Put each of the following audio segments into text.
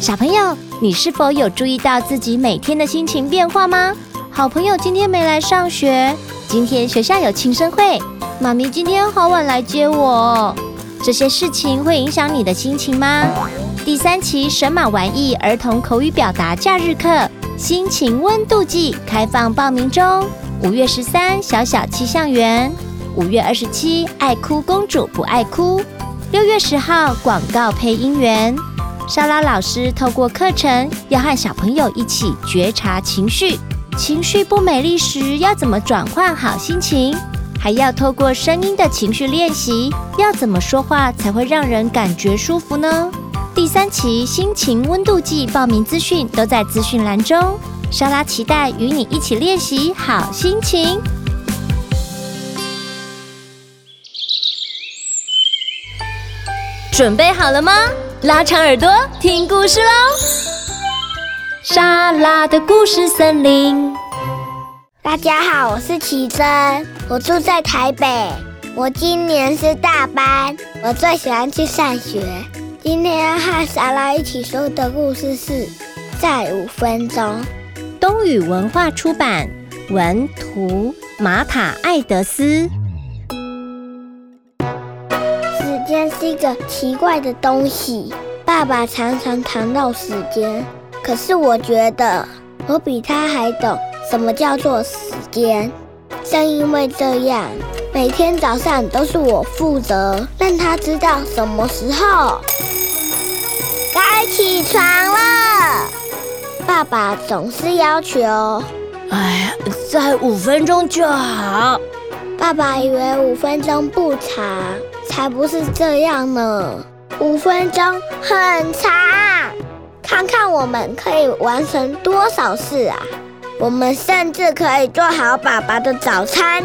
小朋友，你是否有注意到自己每天的心情变化吗？好朋友今天没来上学，今天学校有庆生会，妈咪今天好晚来接我，这些事情会影响你的心情吗？第三期神马玩意儿童口语表达假日课，心情温度计开放报名中。五月十三，小小气象员；五月二十七，爱哭公主不爱哭；六月十号，广告配音员。莎拉老师透过课程，要和小朋友一起觉察情绪。情绪不美丽时，要怎么转换好心情？还要透过声音的情绪练习，要怎么说话才会让人感觉舒服呢？第三期心情温度计报名资讯都在资讯栏中。莎拉期待与你一起练习好心情。准备好了吗？拉长耳朵听故事喽！莎拉的故事森林。大家好，我是奇珍，我住在台北，我今年是大班，我最喜欢去上学。今天要和莎拉一起说的故事是在五分钟。东雨文化出版，文图马塔艾德斯。一个奇怪的东西，爸爸常常谈到时间。可是我觉得我比他还懂什么叫做时间，正因为这样，每天早上都是我负责让他知道什么时候该起床了。爸爸总是要求，哎呀，再五分钟就好。爸爸以为五分钟不长，才不是这样呢，五分钟很长。看看我们可以完成多少事啊！我们甚至可以做好爸爸的早餐。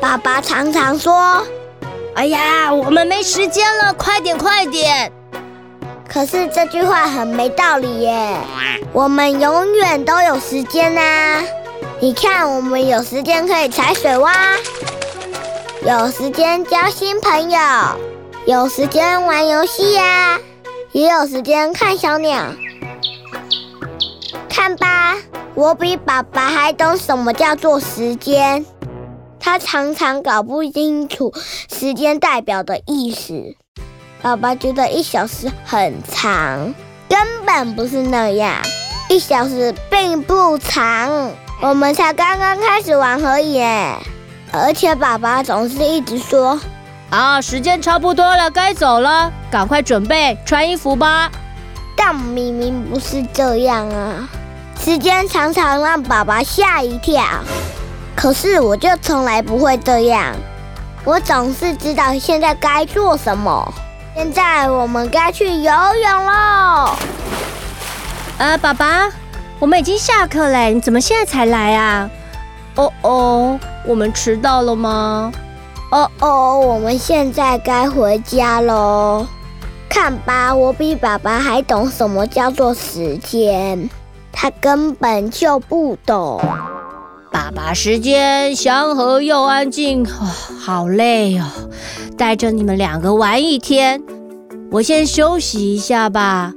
爸爸常常说：“哎呀，我们没时间了，快点，快点！”可是这句话很没道理耶。我们永远都有时间呐！你看，我们有时间可以踩水蛙，有时间交新朋友，有时间玩游戏呀。也有时间看小鸟，看吧，我比爸爸还懂什么叫做时间。他常常搞不清楚时间代表的意思。爸爸觉得一小时很长，根本不是那样，一小时并不长。我们才刚刚开始玩而已，而且爸爸总是一直说。啊，时间差不多了，该走了，赶快准备穿衣服吧。但明明不是这样啊！时间常常让爸爸吓一跳，可是我就从来不会这样，我总是知道现在该做什么。现在我们该去游泳喽。呃，爸爸，我们已经下课了，你怎么现在才来啊？哦哦，我们迟到了吗？哦哦，我们现在该回家喽。看吧，我比爸爸还懂什么叫做时间，他根本就不懂。爸爸时间祥和又安静，哦，好累哦，带着你们两个玩一天，我先休息一下吧。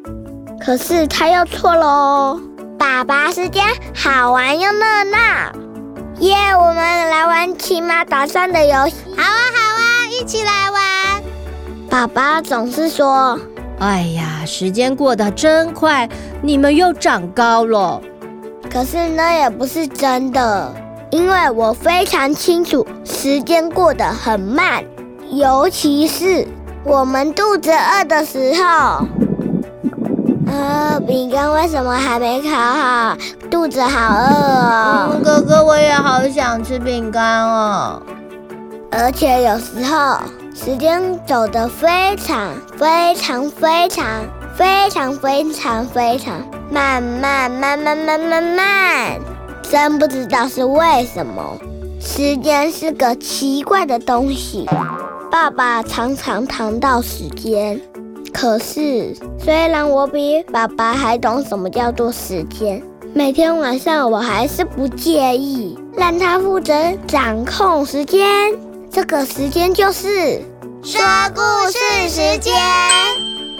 可是他又错喽，爸爸时间好玩又热闹。耶！Yeah, 我们来玩骑马打仗的游戏。好啊，好啊，一起来玩。爸爸总是说：“哎呀，时间过得真快，你们又长高了。”可是那也不是真的，因为我非常清楚时间过得很慢，尤其是我们肚子饿的时候。啊，饼干为什么还没烤好？肚子好饿哦。嗯，哥哥，我也好想吃饼干哦。而且有时候时间走得非常非常非常非常非常非常慢慢慢慢慢慢慢，真不知道是为什么。时间是个奇怪的东西。爸爸常常谈到时间。可是，虽然我比爸爸还懂什么叫做时间，每天晚上我还是不介意让他负责掌控时间。这个时间就是说故事时间。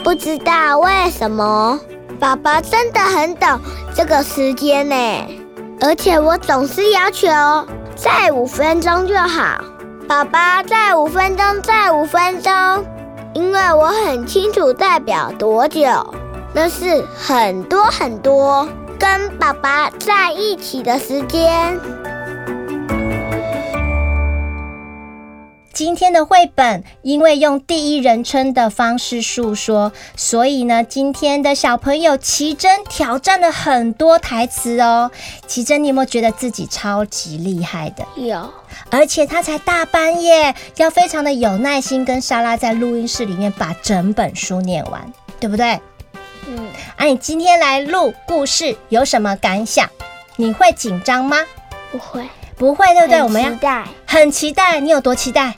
不知道为什么，爸爸真的很懂这个时间呢。而且我总是要求再五分钟就好。爸爸，再五分钟，再五分钟，因为我很清楚代表多久，那是很多很多跟爸爸在一起的时间。今天的绘本因为用第一人称的方式述说，所以呢，今天的小朋友奇珍挑战了很多台词哦。奇珍，你有没有觉得自己超级厉害的？有，而且他才大半夜，要非常的有耐心，跟莎拉在录音室里面把整本书念完，对不对？嗯。啊，你今天来录故事有什么感想？你会紧张吗？不会。不会，对不对？我们要很期待。你有多期待？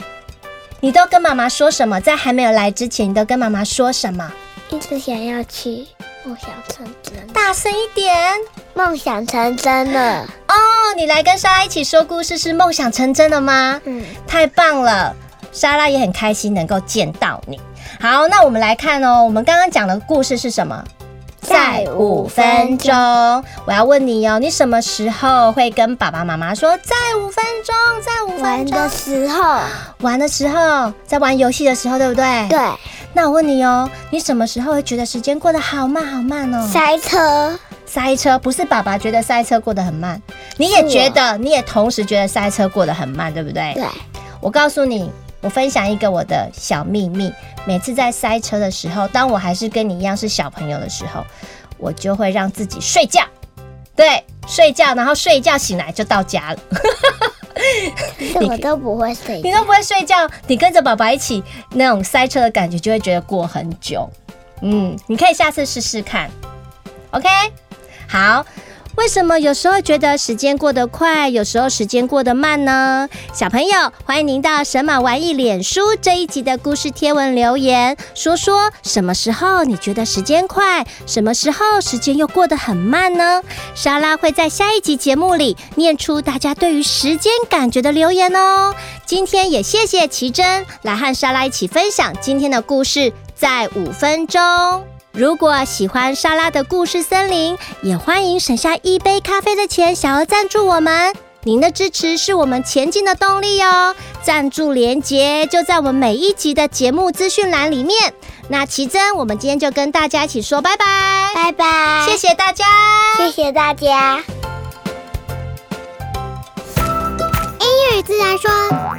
你都跟妈妈说什么？在还没有来之前，你都跟妈妈说什么？一直想要去梦想成真。大声一点！梦想成真了哦！你来跟莎拉一起说故事，是梦想成真了吗？嗯，太棒了！莎拉也很开心能够见到你。好，那我们来看哦，我们刚刚讲的故事是什么？再五分钟，我要问你哦，你什么时候会跟爸爸妈妈说再五分钟？在五分钟？玩的时候，玩的时候，在玩游戏的时候，对不对？对。那我问你哦，你什么时候会觉得时间过得好慢好慢哦？塞车，塞车不是爸爸觉得塞车过得很慢，你也觉得，你也同时觉得塞车过得很慢，对不对？对。我告诉你。我分享一个我的小秘密，每次在塞车的时候，当我还是跟你一样是小朋友的时候，我就会让自己睡觉，对，睡觉，然后睡一觉醒来就到家了。我都不会睡觉，你都不会睡觉，你跟着爸爸一起那种塞车的感觉，就会觉得过很久。嗯，你可以下次试试看。OK，好。为什么有时候觉得时间过得快，有时候时间过得慢呢？小朋友，欢迎您到神马玩意脸书这一集的故事贴文留言，说说什么时候你觉得时间快，什么时候时间又过得很慢呢？莎拉会在下一集节目里念出大家对于时间感觉的留言哦。今天也谢谢奇珍来和莎拉一起分享今天的故事，在五分钟。如果喜欢莎拉的故事森林，也欢迎省下一杯咖啡的钱，想要赞助我们。您的支持是我们前进的动力哦。赞助连结就在我们每一集的节目资讯栏里面。那奇珍，我们今天就跟大家一起说拜拜，拜拜，谢谢大家，谢谢大家。英语自然说，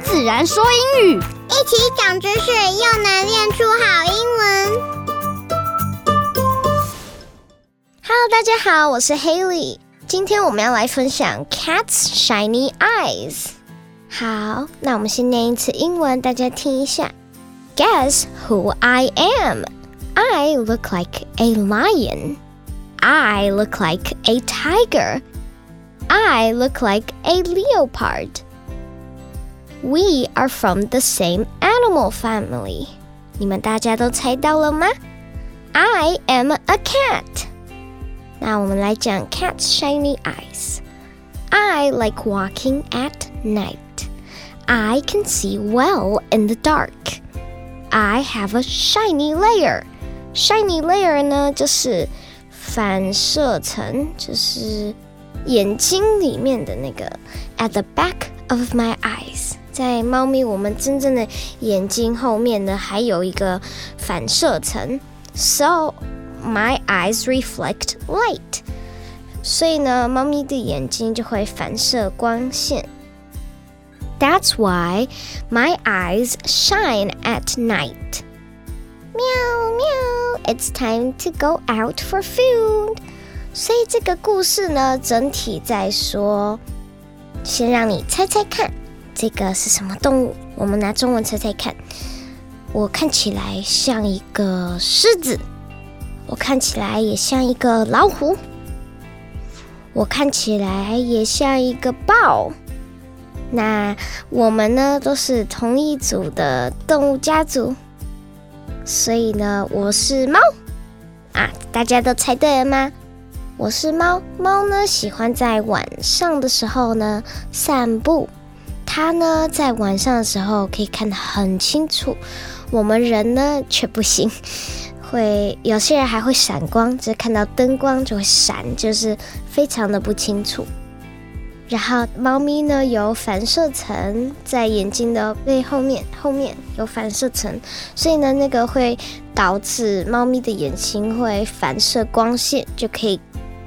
自然说英语，一起长知识，又能练出好英文。Hello，大家好，我是 Haley。今天我们要来分享 Cat's Shiny Eyes。好，那我们先念一次英文，大家听一下。Guess who I am? I look like a lion. I look like a tiger. I look like a leopard. We are from the same animal family. 你们大家都猜到了吗？I am a cat. 那我们来讲 cat's shiny eyes. I like walking at night. I can see well in the dark. I have a shiny layer. Shiny layer 呢，就是反射层，就是眼睛里面的那个。At the back of my eyes，在猫咪我们真正的眼睛后面呢，还有一个反射层。So My eyes reflect light，所以呢，猫咪的眼睛就会反射光线。That's why my eyes shine at night。喵喵，It's time to go out for food。所以这个故事呢，整体在说，先让你猜猜看，这个是什么动物？我们拿中文猜猜看。我看起来像一个狮子。 我看起来也像一个老虎，我看起来也像一个豹。那我们呢，都是同一组的动物家族，所以呢，我是猫啊！大家都猜对了吗？我是猫。猫呢，喜欢在晚上的时候呢散步。它呢，在晚上的时候可以看得很清楚，我们人呢却不行。会有些人还会闪光，就是看到灯光就会闪，就是非常的不清楚。然后猫咪呢，有反射层在眼睛的背后面，后面有反射层，所以呢，那个会导致猫咪的眼睛会反射光线，就可以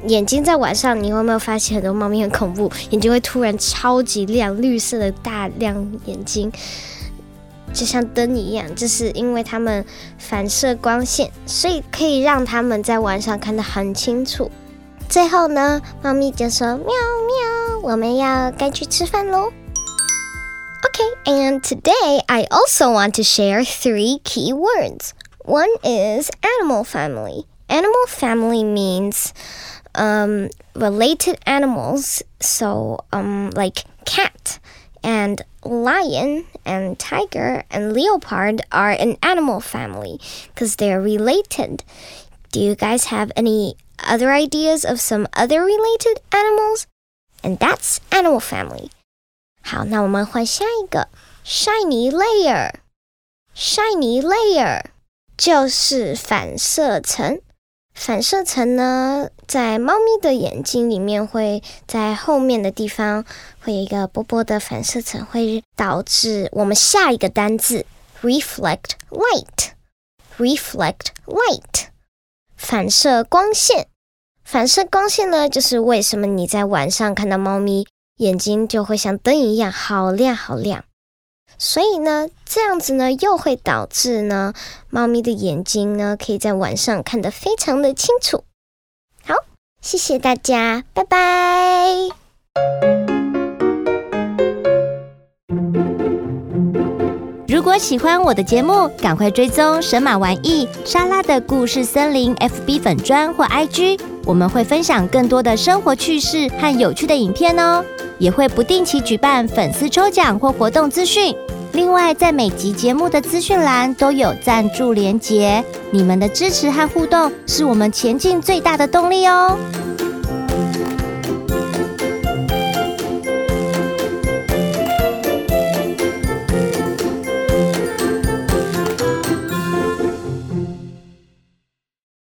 眼睛在晚上，你有没有发现很多猫咪很恐怖，眼睛会突然超级亮，绿色的大亮眼睛，就像灯一样，就是因为它们反射光线，所以可以让它们在晚上看得很清楚。最后呢，猫咪就说：“喵喵，我们要该去吃饭喽。” Okay, and today I also want to share three key words. One is animal family. Animal family means um, related animals. So, um, like cat and lion and tiger and leopard are an animal family because they're related. Do you guys have any other ideas of some other related animals? And that's animal family. 好，那我们换下一个 shiny layer。shiny layer 就是反射层。 反射层呢，在猫咪的眼睛里面，会在后面的地方会有一个薄薄的反射层，会导致我们下一个单字 reflect light。reflect light，反射光线。反射光线呢，就是为什么你在晚上看到猫咪眼睛就会像灯一样好亮好亮。所以呢，这样子呢，又会导致呢，猫咪的眼睛呢，可以在晚上看得非常的清楚。好，谢谢大家，拜拜。如果喜欢我的节目，赶快追踪神马玩意莎拉的故事森林 FB 粉砖或 IG，我们会分享更多的生活趣事和有趣的影片哦，也会不定期举办粉丝抽奖或活动资讯。另外，在每集节目的资讯栏都有赞助连结，你们的支持和互动是我们前进最大的动力哦。